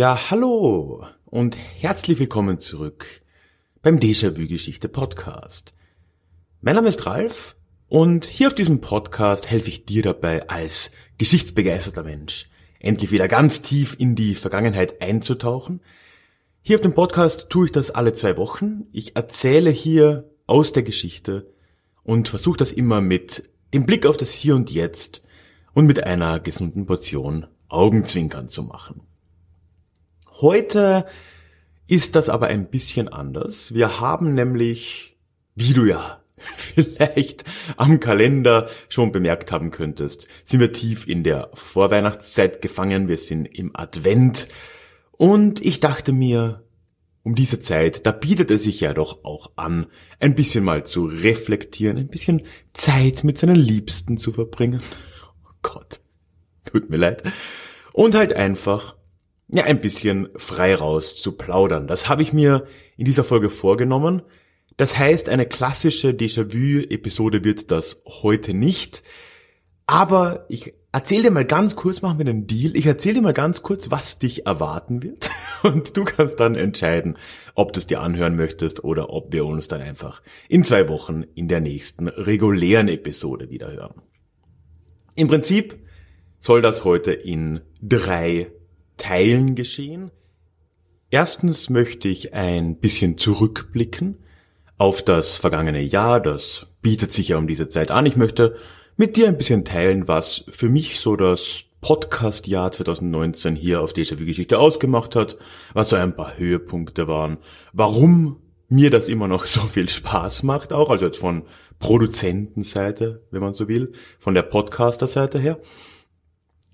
Ja, hallo und herzlich willkommen zurück beim Déjà-vu Geschichte Podcast. Mein Name ist Ralf und hier auf diesem Podcast helfe ich dir dabei, als geschichtsbegeisterter Mensch endlich wieder ganz tief in die Vergangenheit einzutauchen. Hier auf dem Podcast tue ich das alle zwei Wochen. Ich erzähle hier aus der Geschichte und versuche das immer mit dem Blick auf das Hier und Jetzt und mit einer gesunden Portion Augenzwinkern zu machen. Heute ist das aber ein bisschen anders. Wir haben nämlich, wie du ja vielleicht am Kalender schon bemerkt haben könntest, sind wir tief in der Vorweihnachtszeit gefangen. Wir sind im Advent. Und ich dachte mir, um diese Zeit, da bietet es sich ja doch auch an, ein bisschen mal zu reflektieren, ein bisschen Zeit mit seinen Liebsten zu verbringen. Oh Gott, tut mir leid. Und halt einfach ja, ein bisschen frei raus zu plaudern. Das habe ich mir in dieser Folge vorgenommen. Das heißt, eine klassische Déjà-vu-Episode wird das heute nicht. Aber ich erzähle dir mal ganz kurz, machen wir einen Deal. Ich erzähle dir mal ganz kurz, was dich erwarten wird. Und du kannst dann entscheiden, ob du es dir anhören möchtest oder ob wir uns dann einfach in zwei Wochen in der nächsten regulären Episode wieder hören. Im Prinzip soll das heute in drei Teilen geschehen. Erstens möchte ich ein bisschen zurückblicken auf das vergangene Jahr. Das bietet sich ja um diese Zeit an. Ich möchte mit dir ein bisschen teilen, was für mich so das Podcast-Jahr 2019 hier auf Déjà-vu Geschichte ausgemacht hat, was so ein paar Höhepunkte waren, warum mir das immer noch so viel Spaß macht, auch, also jetzt von Produzentenseite, wenn man so will, von der Podcaster-Seite her.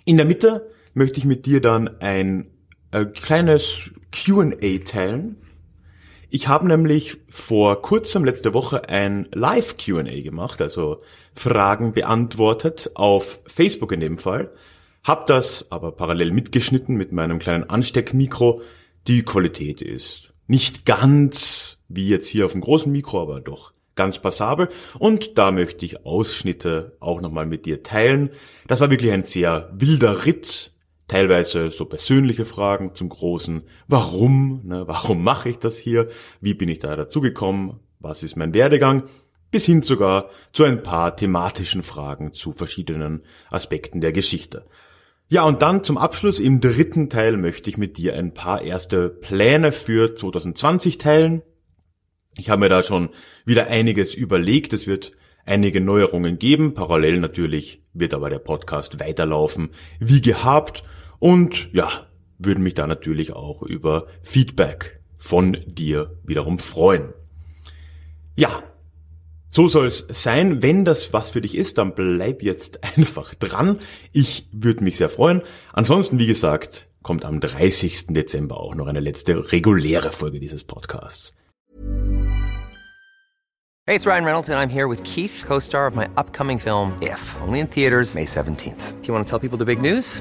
In der Mitte möchte ich mit dir dann ein äh, kleines Q&A teilen. Ich habe nämlich vor kurzem letzte Woche ein Live Q&A gemacht, also Fragen beantwortet auf Facebook in dem Fall. Hab das aber parallel mitgeschnitten mit meinem kleinen Ansteckmikro. Die Qualität ist nicht ganz wie jetzt hier auf dem großen Mikro, aber doch ganz passabel. Und da möchte ich Ausschnitte auch nochmal mit dir teilen. Das war wirklich ein sehr wilder Ritt teilweise so persönliche Fragen zum großen Warum, ne, warum mache ich das hier, wie bin ich da dazu gekommen, was ist mein Werdegang, bis hin sogar zu ein paar thematischen Fragen zu verschiedenen Aspekten der Geschichte. Ja, und dann zum Abschluss im dritten Teil möchte ich mit dir ein paar erste Pläne für 2020 teilen. Ich habe mir da schon wieder einiges überlegt. Es wird einige Neuerungen geben. Parallel natürlich wird aber der Podcast weiterlaufen wie gehabt. Und ja, würden mich da natürlich auch über Feedback von dir wiederum freuen. Ja, so soll's sein. Wenn das was für dich ist, dann bleib jetzt einfach dran. Ich würde mich sehr freuen. Ansonsten, wie gesagt, kommt am 30. Dezember auch noch eine letzte reguläre Folge dieses Podcasts. Hey, it's Ryan Reynolds and I'm here with Keith, co-star of my upcoming film If, only in theaters May 17th. Do you want to tell people the big news?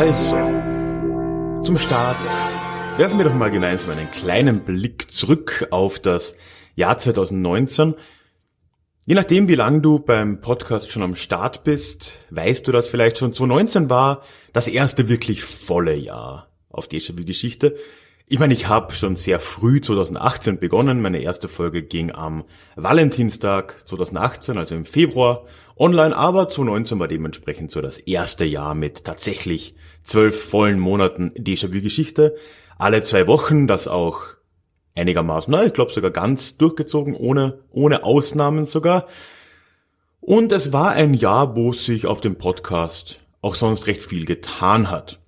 Also, zum Start werfen wir doch mal gemeinsam einen kleinen Blick zurück auf das Jahr 2019. Je nachdem, wie lang du beim Podcast schon am Start bist, weißt du, dass vielleicht schon 2019 war das erste wirklich volle Jahr auf Déjà-vu-Geschichte. Ich meine, ich habe schon sehr früh 2018 begonnen. Meine erste Folge ging am Valentinstag 2018, also im Februar online, aber 2019 war dementsprechend so das erste Jahr mit tatsächlich zwölf vollen Monaten Déjà-vu-Geschichte. Alle zwei Wochen, das auch einigermaßen, na, ich glaube sogar ganz durchgezogen, ohne, ohne Ausnahmen sogar. Und es war ein Jahr, wo sich auf dem Podcast auch sonst recht viel getan hat.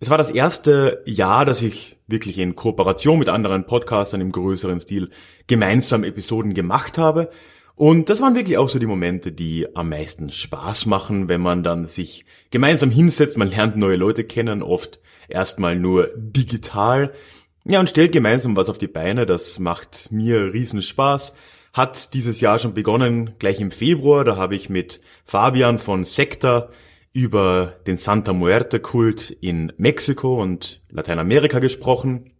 Es war das erste Jahr, dass ich wirklich in Kooperation mit anderen Podcastern im größeren Stil gemeinsam Episoden gemacht habe. Und das waren wirklich auch so die Momente, die am meisten Spaß machen, wenn man dann sich gemeinsam hinsetzt, man lernt neue Leute kennen, oft erstmal nur digital. Ja, und stellt gemeinsam was auf die Beine, das macht mir riesen Spaß. Hat dieses Jahr schon begonnen, gleich im Februar, da habe ich mit Fabian von Sekta über den Santa Muerte Kult in Mexiko und Lateinamerika gesprochen.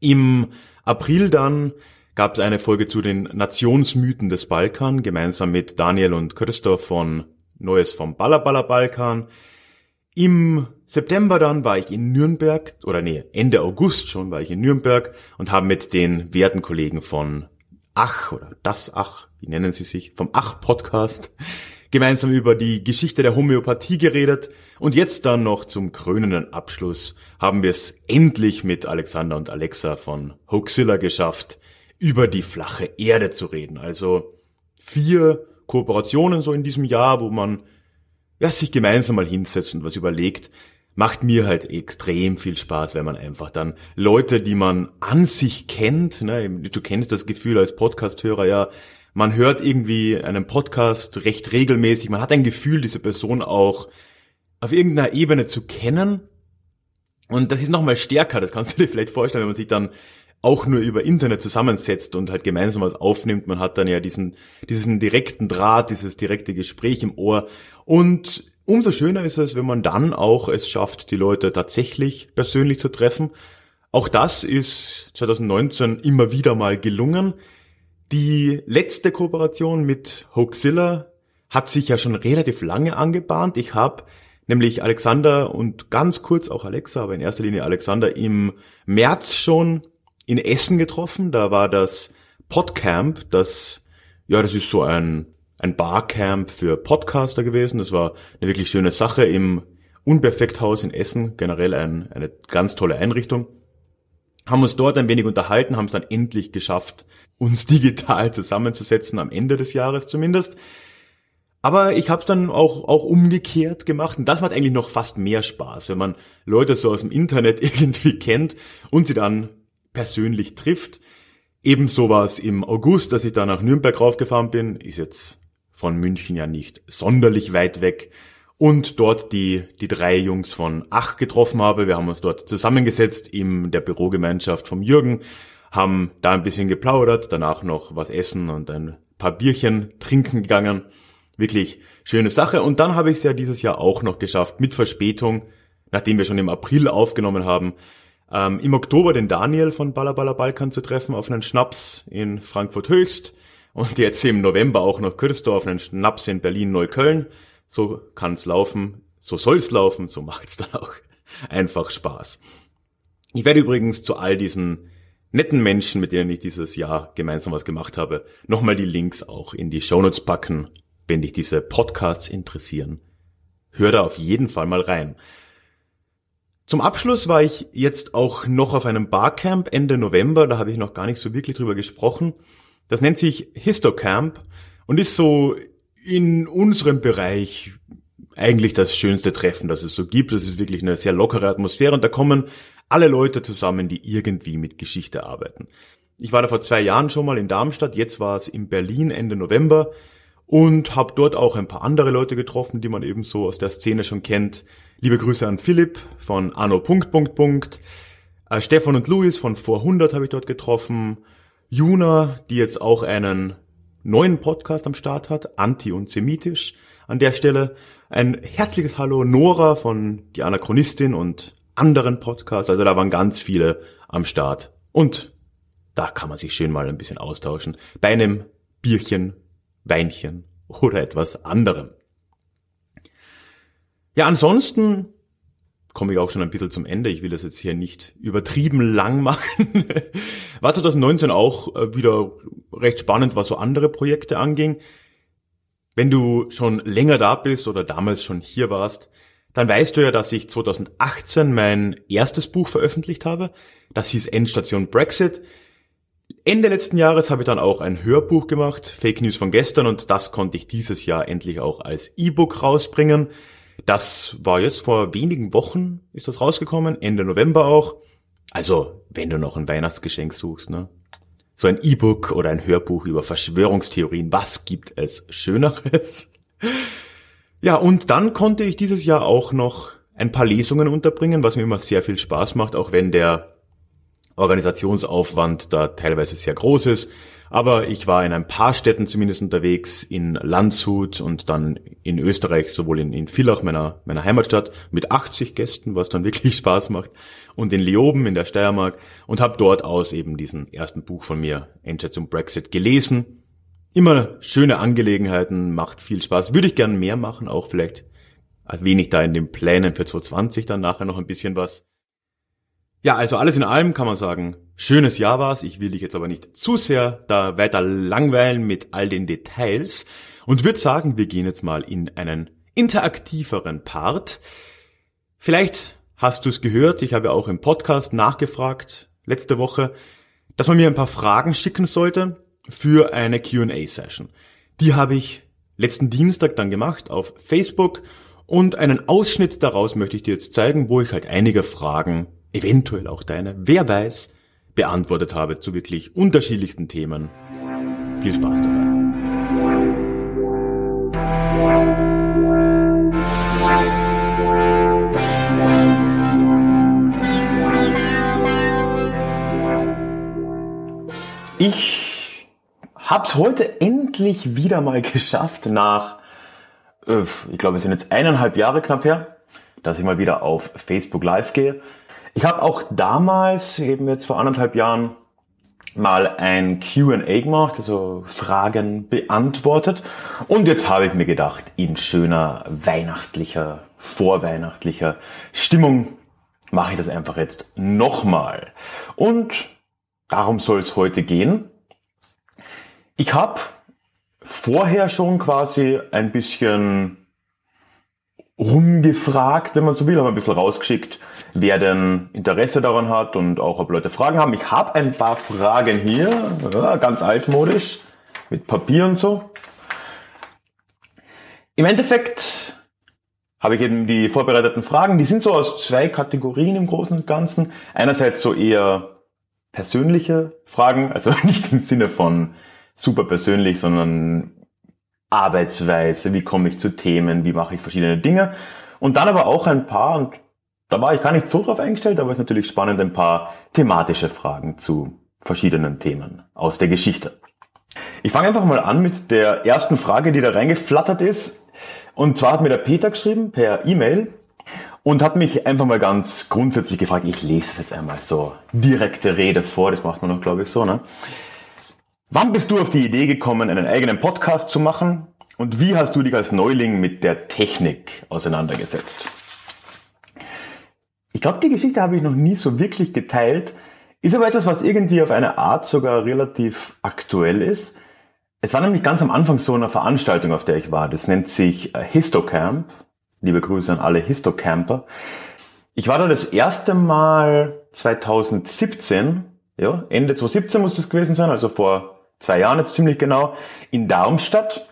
Im April dann gab es eine Folge zu den Nationsmythen des Balkan, gemeinsam mit Daniel und Christoph von Neues vom Ballaballa Balkan. Im September dann war ich in Nürnberg, oder nee, Ende August schon war ich in Nürnberg und habe mit den werten Kollegen von Ach oder das Ach, wie nennen sie sich, vom Ach Podcast, gemeinsam über die Geschichte der Homöopathie geredet und jetzt dann noch zum krönenden Abschluss haben wir es endlich mit Alexander und Alexa von Hoaxilla geschafft, über die flache Erde zu reden. Also vier Kooperationen so in diesem Jahr, wo man ja, sich gemeinsam mal hinsetzt und was überlegt, macht mir halt extrem viel Spaß, wenn man einfach dann Leute, die man an sich kennt, ne, du kennst das Gefühl als Podcasthörer ja, man hört irgendwie einen Podcast recht regelmäßig, man hat ein Gefühl, diese Person auch auf irgendeiner Ebene zu kennen. Und das ist nochmal stärker, das kannst du dir vielleicht vorstellen, wenn man sich dann auch nur über Internet zusammensetzt und halt gemeinsam was aufnimmt. Man hat dann ja diesen, diesen direkten Draht, dieses direkte Gespräch im Ohr. Und umso schöner ist es, wenn man dann auch es schafft, die Leute tatsächlich persönlich zu treffen. Auch das ist 2019 immer wieder mal gelungen. Die letzte Kooperation mit Hoaxilla hat sich ja schon relativ lange angebahnt. Ich habe nämlich Alexander und ganz kurz auch Alexa, aber in erster Linie Alexander im März schon in Essen getroffen. Da war das Podcamp, das, ja, das ist so ein, ein Barcamp für Podcaster gewesen. Das war eine wirklich schöne Sache im Unperfekthaus in Essen. Generell ein, eine ganz tolle Einrichtung. Haben uns dort ein wenig unterhalten, haben es dann endlich geschafft, uns digital zusammenzusetzen, am Ende des Jahres zumindest. Aber ich habe es dann auch, auch umgekehrt gemacht und das macht eigentlich noch fast mehr Spaß, wenn man Leute so aus dem Internet irgendwie kennt und sie dann persönlich trifft. Ebenso war es im August, dass ich da nach Nürnberg raufgefahren bin, ist jetzt von München ja nicht sonderlich weit weg und dort die, die drei Jungs von Ach getroffen habe. Wir haben uns dort zusammengesetzt in der Bürogemeinschaft vom Jürgen, haben da ein bisschen geplaudert, danach noch was essen und ein paar Bierchen trinken gegangen. Wirklich schöne Sache. Und dann habe ich es ja dieses Jahr auch noch geschafft, mit Verspätung, nachdem wir schon im April aufgenommen haben, ähm, im Oktober den Daniel von Ballaballa Balkan zu treffen auf einen Schnaps in Frankfurt Höchst und jetzt im November auch noch Kürsdorf einen Schnaps in Berlin Neukölln. So kann's laufen, so soll's laufen, so macht's dann auch einfach Spaß. Ich werde übrigens zu all diesen netten Menschen, mit denen ich dieses Jahr gemeinsam was gemacht habe, nochmal die Links auch in die Shownotes packen, wenn dich diese Podcasts interessieren. Hör da auf jeden Fall mal rein. Zum Abschluss war ich jetzt auch noch auf einem Barcamp Ende November, da habe ich noch gar nicht so wirklich drüber gesprochen. Das nennt sich Histocamp und ist so in unserem Bereich eigentlich das schönste Treffen, das es so gibt. Das ist wirklich eine sehr lockere Atmosphäre und da kommen alle Leute zusammen, die irgendwie mit Geschichte arbeiten. Ich war da vor zwei Jahren schon mal in Darmstadt, jetzt war es in Berlin Ende November und habe dort auch ein paar andere Leute getroffen, die man eben so aus der Szene schon kennt. Liebe Grüße an Philipp von Anno. Äh, Stefan und Luis von Vor 100 habe ich dort getroffen. Juna, die jetzt auch einen neuen Podcast am Start hat, Anti und Semitisch an der Stelle. Ein herzliches Hallo Nora von Die Anachronistin und anderen Podcasts. Also da waren ganz viele am Start. Und da kann man sich schön mal ein bisschen austauschen. Bei einem Bierchen, Weinchen oder etwas anderem. Ja, ansonsten komme ich auch schon ein bisschen zum Ende. Ich will das jetzt hier nicht übertrieben lang machen. War 2019 auch äh, wieder recht spannend, was so andere Projekte anging. Wenn du schon länger da bist oder damals schon hier warst, dann weißt du ja, dass ich 2018 mein erstes Buch veröffentlicht habe. Das hieß Endstation Brexit. Ende letzten Jahres habe ich dann auch ein Hörbuch gemacht, Fake News von gestern, und das konnte ich dieses Jahr endlich auch als E-Book rausbringen. Das war jetzt vor wenigen Wochen, ist das rausgekommen, Ende November auch. Also, wenn du noch ein Weihnachtsgeschenk suchst, ne? So ein E-Book oder ein Hörbuch über Verschwörungstheorien, was gibt es Schöneres? Ja, und dann konnte ich dieses Jahr auch noch ein paar Lesungen unterbringen, was mir immer sehr viel Spaß macht, auch wenn der Organisationsaufwand da teilweise sehr groß ist. Aber ich war in ein paar Städten zumindest unterwegs, in Landshut und dann in Österreich, sowohl in, in Villach, meiner, meiner Heimatstadt, mit 80 Gästen, was dann wirklich Spaß macht, und in Leoben in der Steiermark und habe dort aus eben diesen ersten Buch von mir, Einschätzung Brexit, gelesen. Immer schöne Angelegenheiten, macht viel Spaß. Würde ich gern mehr machen, auch vielleicht erwähne ich da in den Plänen für 2020 dann nachher noch ein bisschen was. Ja, also alles in allem kann man sagen, schönes Jahr war's. Ich will dich jetzt aber nicht zu sehr da weiter langweilen mit all den Details und würde sagen, wir gehen jetzt mal in einen interaktiveren Part. Vielleicht hast du es gehört, ich habe auch im Podcast nachgefragt letzte Woche, dass man mir ein paar Fragen schicken sollte für eine Q&A-Session. Die habe ich letzten Dienstag dann gemacht auf Facebook und einen Ausschnitt daraus möchte ich dir jetzt zeigen, wo ich halt einige Fragen eventuell auch deine, wer weiß, beantwortet habe zu wirklich unterschiedlichsten Themen. Viel Spaß dabei. Ich hab's heute endlich wieder mal geschafft nach, äh, ich glaube, es sind jetzt eineinhalb Jahre knapp her, dass ich mal wieder auf Facebook Live gehe. Ich habe auch damals, eben jetzt vor anderthalb Jahren, mal ein Q&A gemacht, also Fragen beantwortet. Und jetzt habe ich mir gedacht, in schöner weihnachtlicher, vorweihnachtlicher Stimmung mache ich das einfach jetzt nochmal. Und darum soll es heute gehen. Ich habe vorher schon quasi ein bisschen rumgefragt, wenn man so will, haben ein bisschen rausgeschickt, wer denn Interesse daran hat und auch ob Leute Fragen haben. Ich habe ein paar Fragen hier, ja, ganz altmodisch, mit Papier und so. Im Endeffekt habe ich eben die vorbereiteten Fragen, die sind so aus zwei Kategorien im Großen und Ganzen. Einerseits so eher persönliche Fragen, also nicht im Sinne von super persönlich, sondern Arbeitsweise, wie komme ich zu Themen, wie mache ich verschiedene Dinge. Und dann aber auch ein paar, und da war ich gar nicht so drauf eingestellt, aber es ist natürlich spannend, ein paar thematische Fragen zu verschiedenen Themen aus der Geschichte. Ich fange einfach mal an mit der ersten Frage, die da reingeflattert ist. Und zwar hat mir der Peter geschrieben per E-Mail und hat mich einfach mal ganz grundsätzlich gefragt, ich lese es jetzt einmal so direkte Rede vor, das macht man noch, glaube ich, so, ne? Wann bist du auf die Idee gekommen, einen eigenen Podcast zu machen? Und wie hast du dich als Neuling mit der Technik auseinandergesetzt? Ich glaube, die Geschichte habe ich noch nie so wirklich geteilt, ist aber etwas, was irgendwie auf eine Art sogar relativ aktuell ist. Es war nämlich ganz am Anfang so eine Veranstaltung, auf der ich war. Das nennt sich äh, Histocamp. Liebe Grüße an alle Histocamper. Ich war da das erste Mal 2017, ja, Ende 2017 muss das gewesen sein, also vor zwei Jahren jetzt ziemlich genau, in Darmstadt.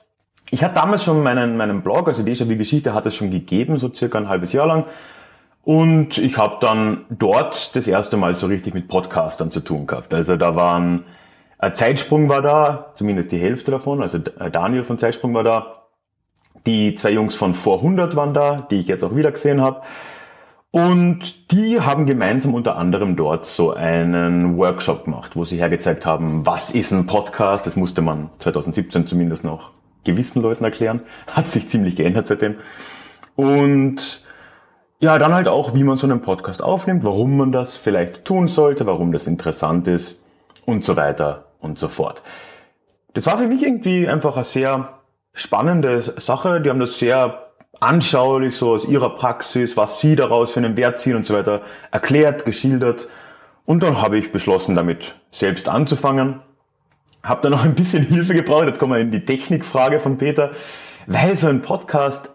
Ich hatte damals schon meinen, meinen Blog, also Déjà-vu Geschichte hat es schon gegeben, so circa ein halbes Jahr lang. Und ich habe dann dort das erste Mal so richtig mit Podcastern zu tun gehabt. Also da waren, ein Zeitsprung war da, zumindest die Hälfte davon, also Daniel von Zeitsprung war da. Die zwei Jungs von vor 100 waren da, die ich jetzt auch wieder gesehen habe. Und die haben gemeinsam unter anderem dort so einen Workshop gemacht, wo sie hergezeigt haben, was ist ein Podcast. Das musste man 2017 zumindest noch gewissen Leuten erklären. Hat sich ziemlich geändert seitdem. Und ja, dann halt auch, wie man so einen Podcast aufnimmt, warum man das vielleicht tun sollte, warum das interessant ist und so weiter und so fort. Das war für mich irgendwie einfach eine sehr spannende Sache. Die haben das sehr anschaulich so aus ihrer Praxis, was sie daraus für einen Wert ziehen und so weiter erklärt, geschildert. Und dann habe ich beschlossen, damit selbst anzufangen. Habe dann noch ein bisschen Hilfe gebraucht. Jetzt kommen wir in die Technikfrage von Peter. weil so ein Podcast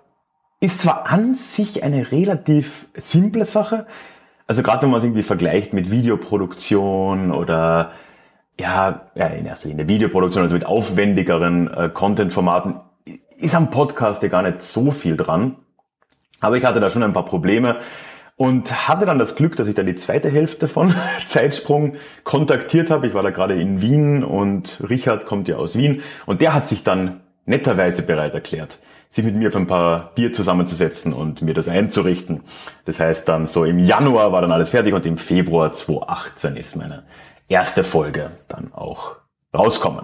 ist zwar an sich eine relativ simple Sache, also gerade wenn man es irgendwie vergleicht mit Videoproduktion oder ja, in erster Linie Videoproduktion, also mit aufwendigeren äh, Content-Formaten, ist am Podcast ja gar nicht so viel dran. Aber ich hatte da schon ein paar Probleme und hatte dann das Glück, dass ich dann die zweite Hälfte von Zeitsprung kontaktiert habe. Ich war da gerade in Wien und Richard kommt ja aus Wien und der hat sich dann netterweise bereit erklärt, sich mit mir für ein paar Bier zusammenzusetzen und mir das einzurichten. Das heißt dann so im Januar war dann alles fertig und im Februar 2018 ist meine erste Folge dann auch rauskommen.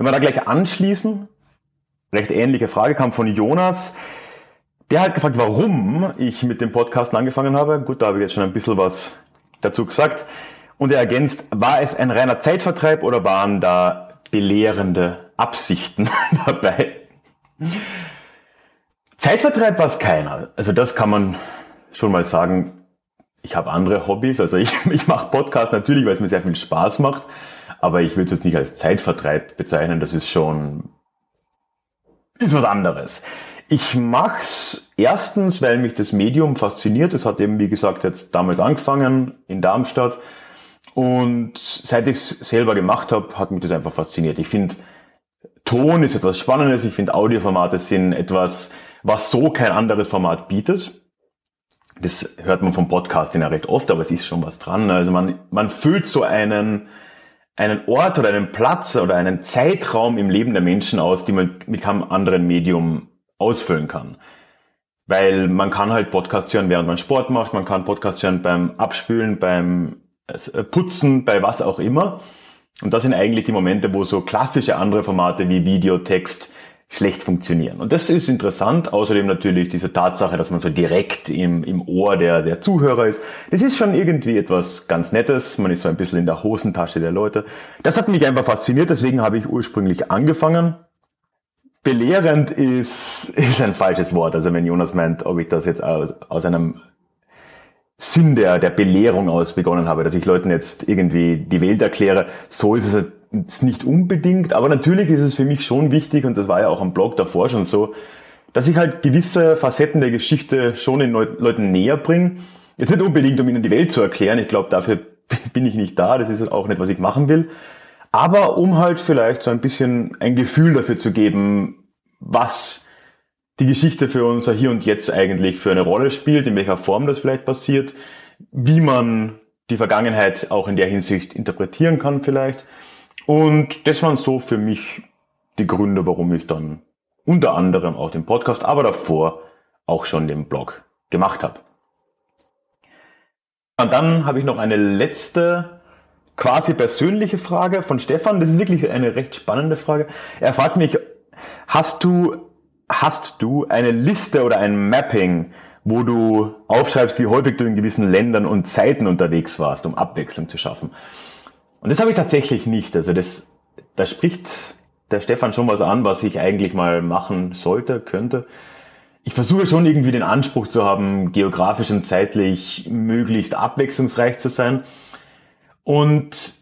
Wenn wir da gleich anschließen, recht ähnliche Frage kam von Jonas. Der hat gefragt, warum ich mit dem Podcast angefangen habe. Gut, da habe ich jetzt schon ein bisschen was dazu gesagt. Und er ergänzt, war es ein reiner Zeitvertreib oder waren da belehrende Absichten dabei? Zeitvertreib war es keiner. Also das kann man schon mal sagen. Ich habe andere Hobbys. Also ich, ich mache Podcast natürlich, weil es mir sehr viel Spaß macht. Aber ich würde es jetzt nicht als Zeitvertreib bezeichnen. Das ist schon, ist was anderes. Ich mach's erstens, weil mich das Medium fasziniert. Es hat eben, wie gesagt, jetzt damals angefangen in Darmstadt. Und seit ich es selber gemacht habe, hat mich das einfach fasziniert. Ich finde, Ton ist etwas Spannendes. Ich finde, Audioformate sind etwas, was so kein anderes Format bietet. Das hört man vom Podcasting ja recht oft, aber es ist schon was dran. Also man, man füllt so einen, einen Ort oder einen Platz oder einen Zeitraum im Leben der Menschen aus, die man mit keinem anderen Medium ausfüllen kann. Weil man kann halt Podcasts hören, während man Sport macht, man kann Podcasts hören beim Abspülen, beim äh, Putzen, bei was auch immer. Und das sind eigentlich die Momente, wo so klassische andere Formate wie Video, Text schlecht funktionieren. Und das ist interessant. Außerdem natürlich diese Tatsache, dass man so direkt im, im Ohr der, der Zuhörer ist. Das ist schon irgendwie etwas ganz Nettes. Man ist so ein bisschen in der Hosentasche der Leute. Das hat mich einfach fasziniert. Deswegen habe ich ursprünglich angefangen. Belehrend ist, ist ein falsches Wort. Also wenn Jonas meint, ob ich das jetzt aus, aus einem Sinn der, der Belehrung aus begonnen habe, dass ich Leuten jetzt irgendwie die Welt erkläre, so ist es jetzt nicht unbedingt, aber natürlich ist es für mich schon wichtig, und das war ja auch am Blog davor schon so, dass ich halt gewisse Facetten der Geschichte schon den Leuten näher bringe. Jetzt nicht unbedingt, um ihnen die Welt zu erklären, ich glaube, dafür bin ich nicht da, das ist auch nicht, was ich machen will, aber um halt vielleicht so ein bisschen ein Gefühl dafür zu geben, was die Geschichte für unser Hier und Jetzt eigentlich für eine Rolle spielt, in welcher Form das vielleicht passiert, wie man die Vergangenheit auch in der Hinsicht interpretieren kann vielleicht. Und das waren so für mich die Gründe, warum ich dann unter anderem auch den Podcast, aber davor auch schon den Blog gemacht habe. Und dann habe ich noch eine letzte quasi persönliche Frage von Stefan. Das ist wirklich eine recht spannende Frage. Er fragt mich, hast du hast du eine Liste oder ein Mapping, wo du aufschreibst, wie häufig du in gewissen Ländern und Zeiten unterwegs warst, um Abwechslung zu schaffen. Und das habe ich tatsächlich nicht. Also das, da spricht der Stefan schon was an, was ich eigentlich mal machen sollte, könnte. Ich versuche schon irgendwie den Anspruch zu haben, geografisch und zeitlich möglichst abwechslungsreich zu sein. Und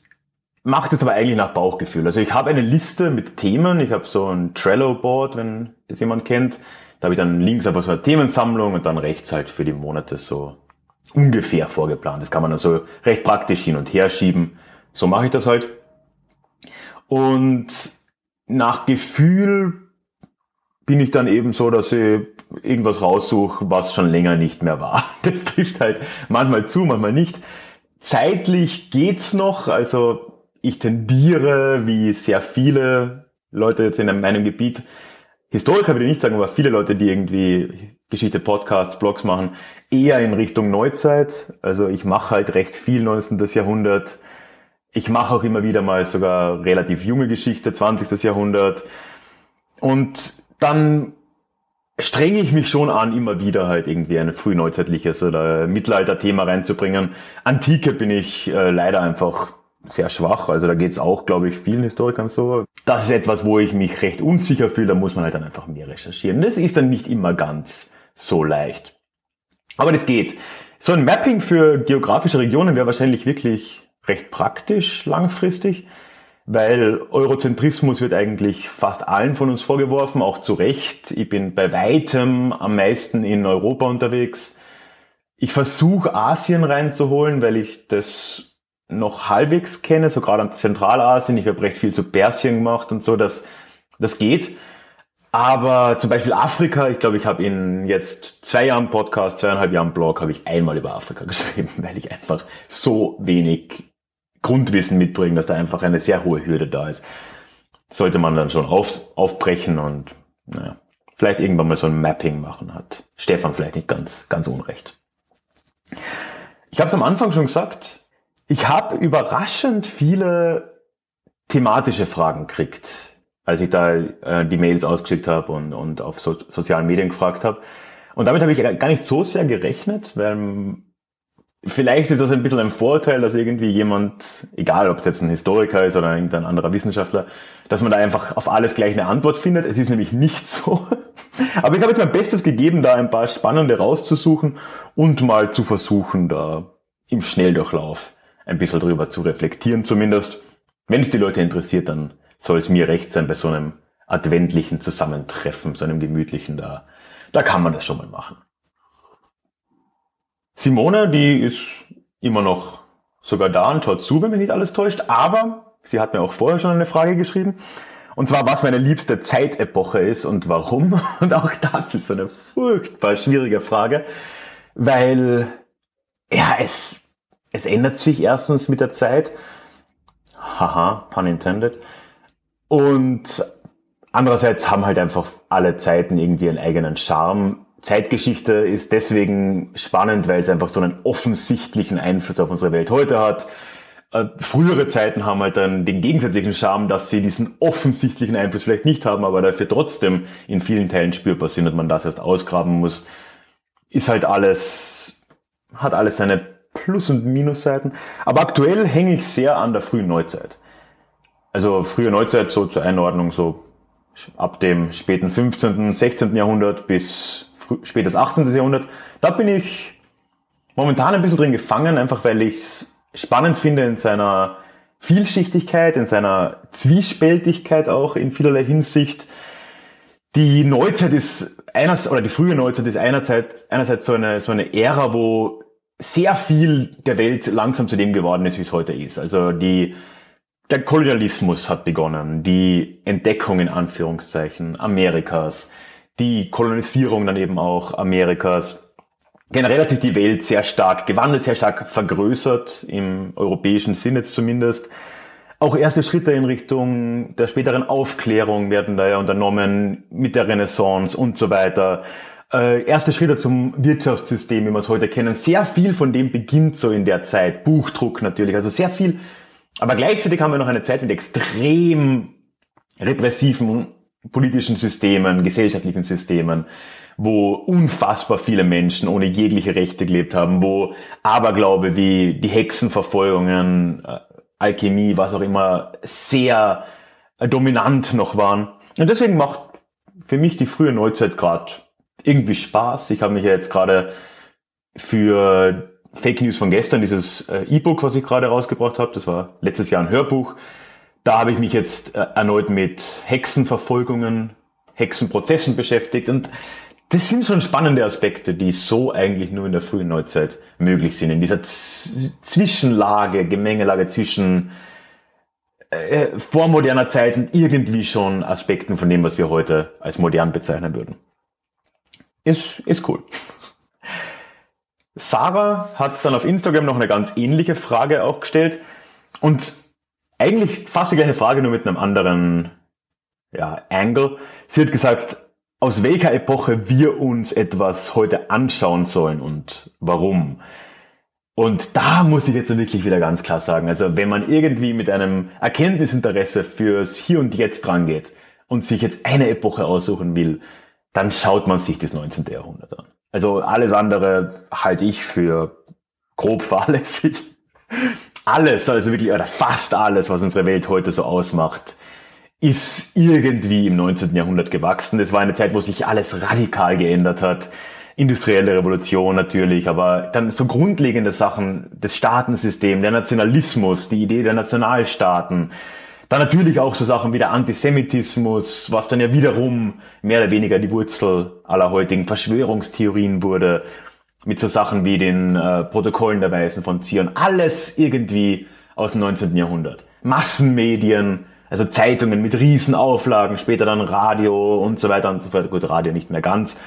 macht es aber eigentlich nach Bauchgefühl. Also ich habe eine Liste mit Themen. Ich habe so ein Trello-Board, wenn das jemand kennt. Da habe ich dann links einfach so eine Themensammlung und dann rechts halt für die Monate so ungefähr vorgeplant. Das kann man also recht praktisch hin und her schieben. So mache ich das halt. Und nach Gefühl bin ich dann eben so, dass ich irgendwas raussuche, was schon länger nicht mehr war. Das trifft halt manchmal zu, manchmal nicht. Zeitlich geht's noch, also ich tendiere, wie sehr viele Leute jetzt in meinem Gebiet, Historiker würde ich nicht sagen, aber viele Leute, die irgendwie Geschichte, Podcasts, Blogs machen, eher in Richtung Neuzeit. Also ich mache halt recht viel 19. Jahrhundert. Ich mache auch immer wieder mal sogar relativ junge Geschichte, 20. Jahrhundert. Und dann strenge ich mich schon an, immer wieder halt irgendwie ein frühneuzeitliches oder Mittelalter-Thema reinzubringen. Antike bin ich äh, leider einfach sehr schwach. Also da geht's auch, glaube ich, vielen Historikern so. Das ist etwas, wo ich mich recht unsicher fühle. Da muss man halt dann einfach mehr recherchieren. Das ist dann nicht immer ganz so leicht. Aber das geht. So ein Mapping für geografische Regionen wäre wahrscheinlich wirklich recht praktisch langfristig, weil Eurozentrismus wird eigentlich fast allen von uns vorgeworfen, auch zu Recht. Ich bin bei weitem am meisten in Europa unterwegs. Ich versuche Asien reinzuholen, weil ich das noch halbwegs kenne, so gerade Zentralasien. Ich habe recht viel zu Persien gemacht und so, das, das geht. Aber zum Beispiel Afrika, ich glaube, ich habe in jetzt zwei Jahren Podcast, zweieinhalb Jahren Blog, habe ich einmal über Afrika geschrieben, weil ich einfach so wenig Grundwissen mitbringen, dass da einfach eine sehr hohe Hürde da ist. Sollte man dann schon auf, aufbrechen und naja, vielleicht irgendwann mal so ein Mapping machen, hat Stefan vielleicht nicht ganz, ganz unrecht. Ich habe es am Anfang schon gesagt, ich habe überraschend viele thematische Fragen gekriegt, als ich da äh, die Mails ausgeschickt habe und, und auf so, sozialen Medien gefragt habe. Und damit habe ich gar nicht so sehr gerechnet, weil Vielleicht ist das ein bisschen ein Vorteil, dass irgendwie jemand, egal ob es jetzt ein Historiker ist oder irgendein anderer Wissenschaftler, dass man da einfach auf alles gleich eine Antwort findet. Es ist nämlich nicht so. Aber ich habe jetzt mein Bestes gegeben, da ein paar spannende rauszusuchen und mal zu versuchen, da im Schnelldurchlauf ein bisschen drüber zu reflektieren zumindest. Wenn es die Leute interessiert, dann soll es mir recht sein bei so einem adventlichen Zusammentreffen, so einem gemütlichen, da, da kann man das schon mal machen. Simone, die ist immer noch sogar da und schaut zu, wenn mich nicht alles täuscht, aber sie hat mir auch vorher schon eine Frage geschrieben. Und zwar, was meine liebste Zeitepoche ist und warum. Und auch das ist eine furchtbar schwierige Frage, weil, ja, es, es ändert sich erstens mit der Zeit. Haha, pun intended. Und andererseits haben halt einfach alle Zeiten irgendwie einen eigenen Charme. Zeitgeschichte ist deswegen spannend, weil es einfach so einen offensichtlichen Einfluss auf unsere Welt heute hat. Äh, frühere Zeiten haben halt dann den gegensätzlichen Charme, dass sie diesen offensichtlichen Einfluss vielleicht nicht haben, aber dafür trotzdem in vielen Teilen spürbar sind und man das erst ausgraben muss. Ist halt alles, hat alles seine Plus- und Minusseiten. Aber aktuell hänge ich sehr an der frühen Neuzeit. Also frühe Neuzeit so zur Einordnung so ab dem späten 15., 16. Jahrhundert bis spätes 18. Jahrhundert. Da bin ich momentan ein bisschen drin gefangen, einfach weil ich es spannend finde in seiner Vielschichtigkeit, in seiner Zwiespältigkeit auch in vielerlei Hinsicht. Die Neuzeit ist einerseits, oder die frühe Neuzeit ist einerseits, einerseits so eine, so eine Ära, wo sehr viel der Welt langsam zu dem geworden ist, wie es heute ist. Also die, der Kolonialismus hat begonnen, die Entdeckung in Anführungszeichen Amerikas, die Kolonisierung dann eben auch Amerikas. Generell hat sich die Welt sehr stark gewandelt, sehr stark vergrößert, im europäischen Sinne zumindest. Auch erste Schritte in Richtung der späteren Aufklärung werden da ja unternommen mit der Renaissance und so weiter. Äh, erste Schritte zum Wirtschaftssystem, wie wir es heute kennen. Sehr viel von dem beginnt so in der Zeit. Buchdruck natürlich, also sehr viel. Aber gleichzeitig haben wir noch eine Zeit mit extrem repressiven politischen Systemen, gesellschaftlichen Systemen, wo unfassbar viele Menschen ohne jegliche Rechte gelebt haben, wo Aberglaube wie die Hexenverfolgungen, äh, Alchemie, was auch immer, sehr äh, dominant noch waren. Und deswegen macht für mich die frühe Neuzeit gerade irgendwie Spaß. Ich habe mich ja jetzt gerade für Fake News von gestern, dieses äh, E-Book, was ich gerade rausgebracht habe, das war letztes Jahr ein Hörbuch, da habe ich mich jetzt äh, erneut mit Hexenverfolgungen, Hexenprozessen beschäftigt und das sind schon spannende Aspekte, die so eigentlich nur in der frühen Neuzeit möglich sind. In dieser Z Zwischenlage, Gemengelage zwischen äh, vormoderner Zeit und irgendwie schon Aspekten von dem, was wir heute als modern bezeichnen würden. Ist, ist cool. Sarah hat dann auf Instagram noch eine ganz ähnliche Frage auch gestellt und eigentlich fast die gleiche Frage, nur mit einem anderen ja, Angle. Sie hat gesagt, aus welcher Epoche wir uns etwas heute anschauen sollen und warum. Und da muss ich jetzt wirklich wieder ganz klar sagen, also wenn man irgendwie mit einem Erkenntnisinteresse fürs Hier und Jetzt dran geht und sich jetzt eine Epoche aussuchen will, dann schaut man sich das 19. Jahrhundert an. Also alles andere halte ich für grob fahrlässig. Alles, also wirklich, oder fast alles, was unsere Welt heute so ausmacht, ist irgendwie im 19. Jahrhundert gewachsen. Es war eine Zeit, wo sich alles radikal geändert hat industrielle Revolution natürlich, aber dann so grundlegende Sachen, das Staatensystem, der Nationalismus, die Idee der Nationalstaaten, dann natürlich auch so Sachen wie der Antisemitismus, was dann ja wiederum mehr oder weniger die Wurzel aller heutigen Verschwörungstheorien wurde, mit so Sachen wie den äh, Protokollen der Weisen von Zion. Alles irgendwie aus dem 19. Jahrhundert. Massenmedien, also Zeitungen mit Riesenauflagen, später dann Radio und so weiter und so fort. Gut, Radio nicht mehr ganz.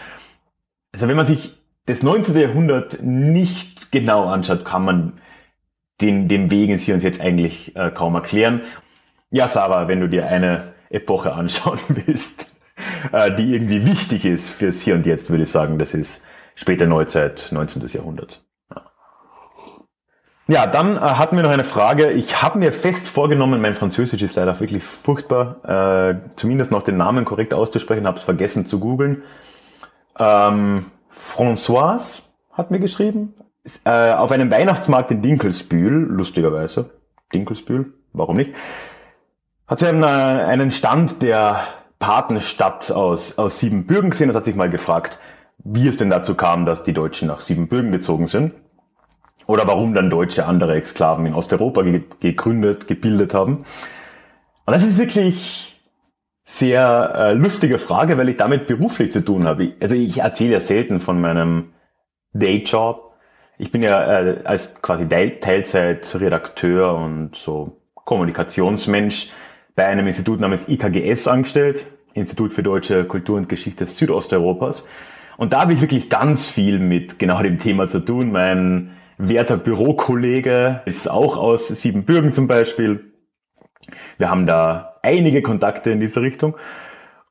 Also wenn man sich das 19. Jahrhundert nicht genau anschaut, kann man den, den Weg ins Hier und Jetzt eigentlich äh, kaum erklären. Ja, Sarah, wenn du dir eine Epoche anschauen willst, äh, die irgendwie wichtig ist fürs Hier und Jetzt, würde ich sagen, das ist späte Neuzeit, 19. Jahrhundert. Ja, dann äh, hatten wir noch eine Frage. Ich habe mir fest vorgenommen, mein Französisch ist leider wirklich furchtbar, äh, zumindest noch den Namen korrekt auszusprechen, habe es vergessen zu googeln. Ähm, Françoise hat mir geschrieben, äh, auf einem Weihnachtsmarkt in Dinkelsbühl, lustigerweise, Dinkelsbühl, warum nicht, hat sie einen, äh, einen Stand der Patenstadt aus, aus Siebenbürgen gesehen und hat sich mal gefragt, wie es denn dazu kam, dass die Deutschen nach Siebenbürgen gezogen sind. Oder warum dann Deutsche andere Exklaven in Osteuropa gegründet, gebildet haben. Und das ist wirklich sehr äh, lustige Frage, weil ich damit beruflich zu tun habe. Also ich erzähle ja selten von meinem Dayjob. Ich bin ja äh, als quasi Teilzeitredakteur und so Kommunikationsmensch bei einem Institut namens IKGS angestellt, Institut für Deutsche Kultur und Geschichte Südosteuropas. Und da habe ich wirklich ganz viel mit genau dem Thema zu tun. Mein werter Bürokollege ist auch aus Siebenbürgen zum Beispiel. Wir haben da einige Kontakte in diese Richtung.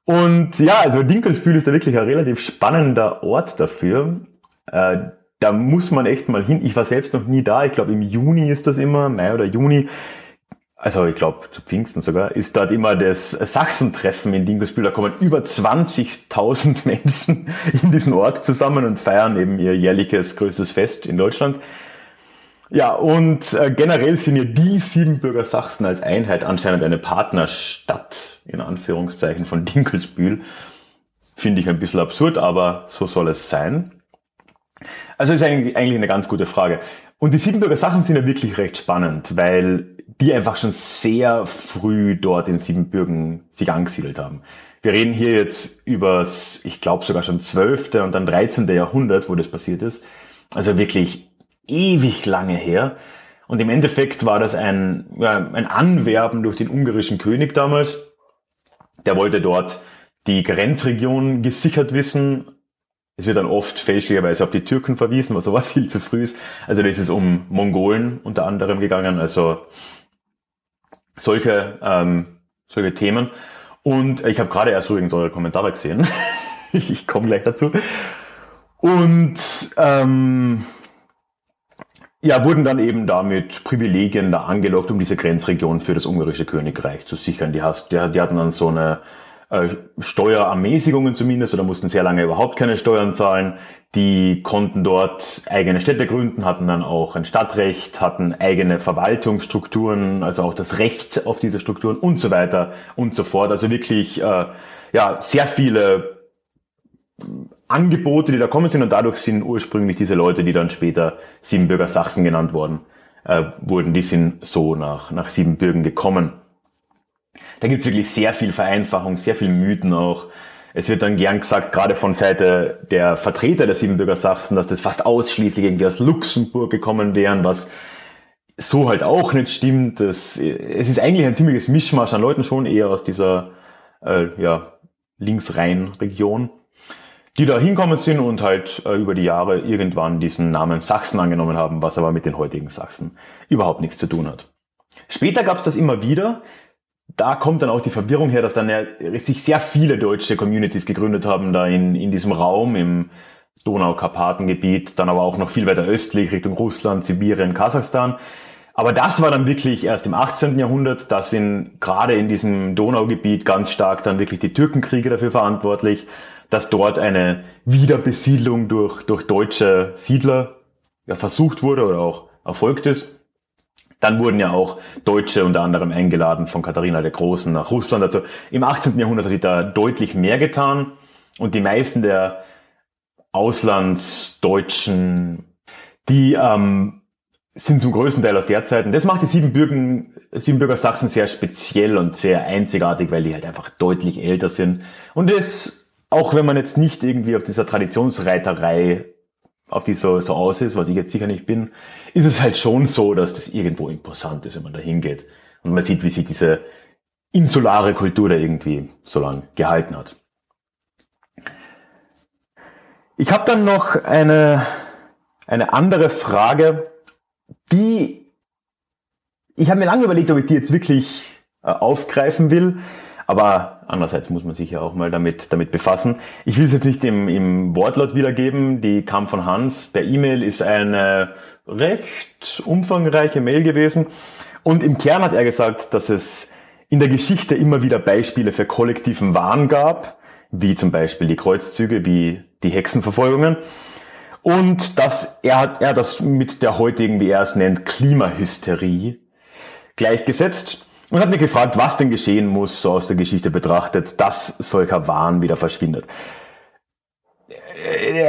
Und ja, also Dinkelsbühl ist da wirklich ein relativ spannender Ort dafür. Äh, da muss man echt mal hin. Ich war selbst noch nie da. Ich glaube, im Juni ist das immer, Mai oder Juni. Also ich glaube, zu Pfingsten sogar, ist dort immer das Sachsentreffen in Dinkelsbühl. Da kommen über 20.000 Menschen in diesen Ort zusammen und feiern eben ihr jährliches größtes Fest in Deutschland. Ja, und äh, generell sind ja die Siebenbürger Sachsen als Einheit anscheinend eine Partnerstadt, in Anführungszeichen, von Dinkelsbühl. Finde ich ein bisschen absurd, aber so soll es sein. Also ist eigentlich eine ganz gute Frage. Und die Siebenbürger Sachen sind ja wirklich recht spannend, weil die einfach schon sehr früh dort in Siebenbürgen sich angesiedelt haben. Wir reden hier jetzt übers, ich glaube sogar schon 12. und dann 13. Jahrhundert, wo das passiert ist. Also wirklich ewig lange her. Und im Endeffekt war das ein, ja, ein Anwerben durch den ungarischen König damals. Der wollte dort die Grenzregion gesichert wissen. Es wird dann oft fälschlicherweise auf die Türken verwiesen, was aber viel zu früh ist. Also da ist es um Mongolen unter anderem gegangen, also solche, ähm, solche Themen. Und ich habe gerade erst übrigens eure Kommentare gesehen. ich komme gleich dazu. Und ähm, ja, wurden dann eben damit Privilegien da angelockt, um diese Grenzregion für das ungarische Königreich zu sichern. Die, hast, die, die hatten dann so eine äh, Steuerermäßigungen zumindest oder mussten sehr lange überhaupt keine Steuern zahlen. Die konnten dort eigene Städte gründen, hatten dann auch ein Stadtrecht, hatten eigene Verwaltungsstrukturen, also auch das Recht auf diese Strukturen und so weiter und so fort. Also wirklich äh, ja sehr viele Angebote, die da kommen sind und dadurch sind ursprünglich diese Leute, die dann später Siebenbürger Sachsen genannt worden äh, wurden, die sind so nach, nach Siebenbürgen gekommen. Da gibt's wirklich sehr viel Vereinfachung, sehr viel Mythen auch. Es wird dann gern gesagt, gerade von Seite der Vertreter der Siebenbürger Sachsen, dass das fast ausschließlich irgendwie aus Luxemburg gekommen wären, was so halt auch nicht stimmt. Das, es ist eigentlich ein ziemliches Mischmasch an Leuten schon eher aus dieser äh, ja, Linksrhein-Region die da hinkommen sind und halt äh, über die Jahre irgendwann diesen Namen Sachsen angenommen haben, was aber mit den heutigen Sachsen überhaupt nichts zu tun hat. Später gab es das immer wieder. Da kommt dann auch die Verwirrung her, dass dann ja sich sehr viele deutsche Communities gegründet haben, da in, in diesem Raum im Donau-Karpatengebiet, dann aber auch noch viel weiter östlich Richtung Russland, Sibirien, Kasachstan. Aber das war dann wirklich erst im 18. Jahrhundert, da sind gerade in diesem Donaugebiet ganz stark dann wirklich die Türkenkriege dafür verantwortlich, dass dort eine Wiederbesiedlung durch, durch deutsche Siedler ja, versucht wurde oder auch erfolgt ist. Dann wurden ja auch Deutsche unter anderem eingeladen von Katharina der Großen nach Russland. Also im 18. Jahrhundert hat sich da deutlich mehr getan und die meisten der Auslandsdeutschen, die ähm, sind zum größten Teil aus der Zeit. Und das macht die Siebenbürger, Siebenbürger Sachsen sehr speziell und sehr einzigartig, weil die halt einfach deutlich älter sind. Und das, auch wenn man jetzt nicht irgendwie auf dieser Traditionsreiterei auf die so, so aus ist, was ich jetzt sicher nicht bin, ist es halt schon so, dass das irgendwo imposant ist, wenn man da hingeht. Und man sieht, wie sich diese insulare Kultur da irgendwie so lang gehalten hat. Ich habe dann noch eine, eine andere Frage, die ich habe mir lange überlegt, ob ich die jetzt wirklich äh, aufgreifen will, aber andererseits muss man sich ja auch mal damit, damit befassen. Ich will es jetzt nicht im, im Wortlaut wiedergeben, die kam von Hans. Per E-Mail, ist eine recht umfangreiche Mail gewesen. Und im Kern hat er gesagt, dass es in der Geschichte immer wieder Beispiele für kollektiven Wahn gab, wie zum Beispiel die Kreuzzüge, wie die Hexenverfolgungen. Und dass er, er das mit der heutigen, wie er es nennt, Klimahysterie gleichgesetzt und hat mich gefragt, was denn geschehen muss, so aus der Geschichte betrachtet, dass solcher Wahn wieder verschwindet.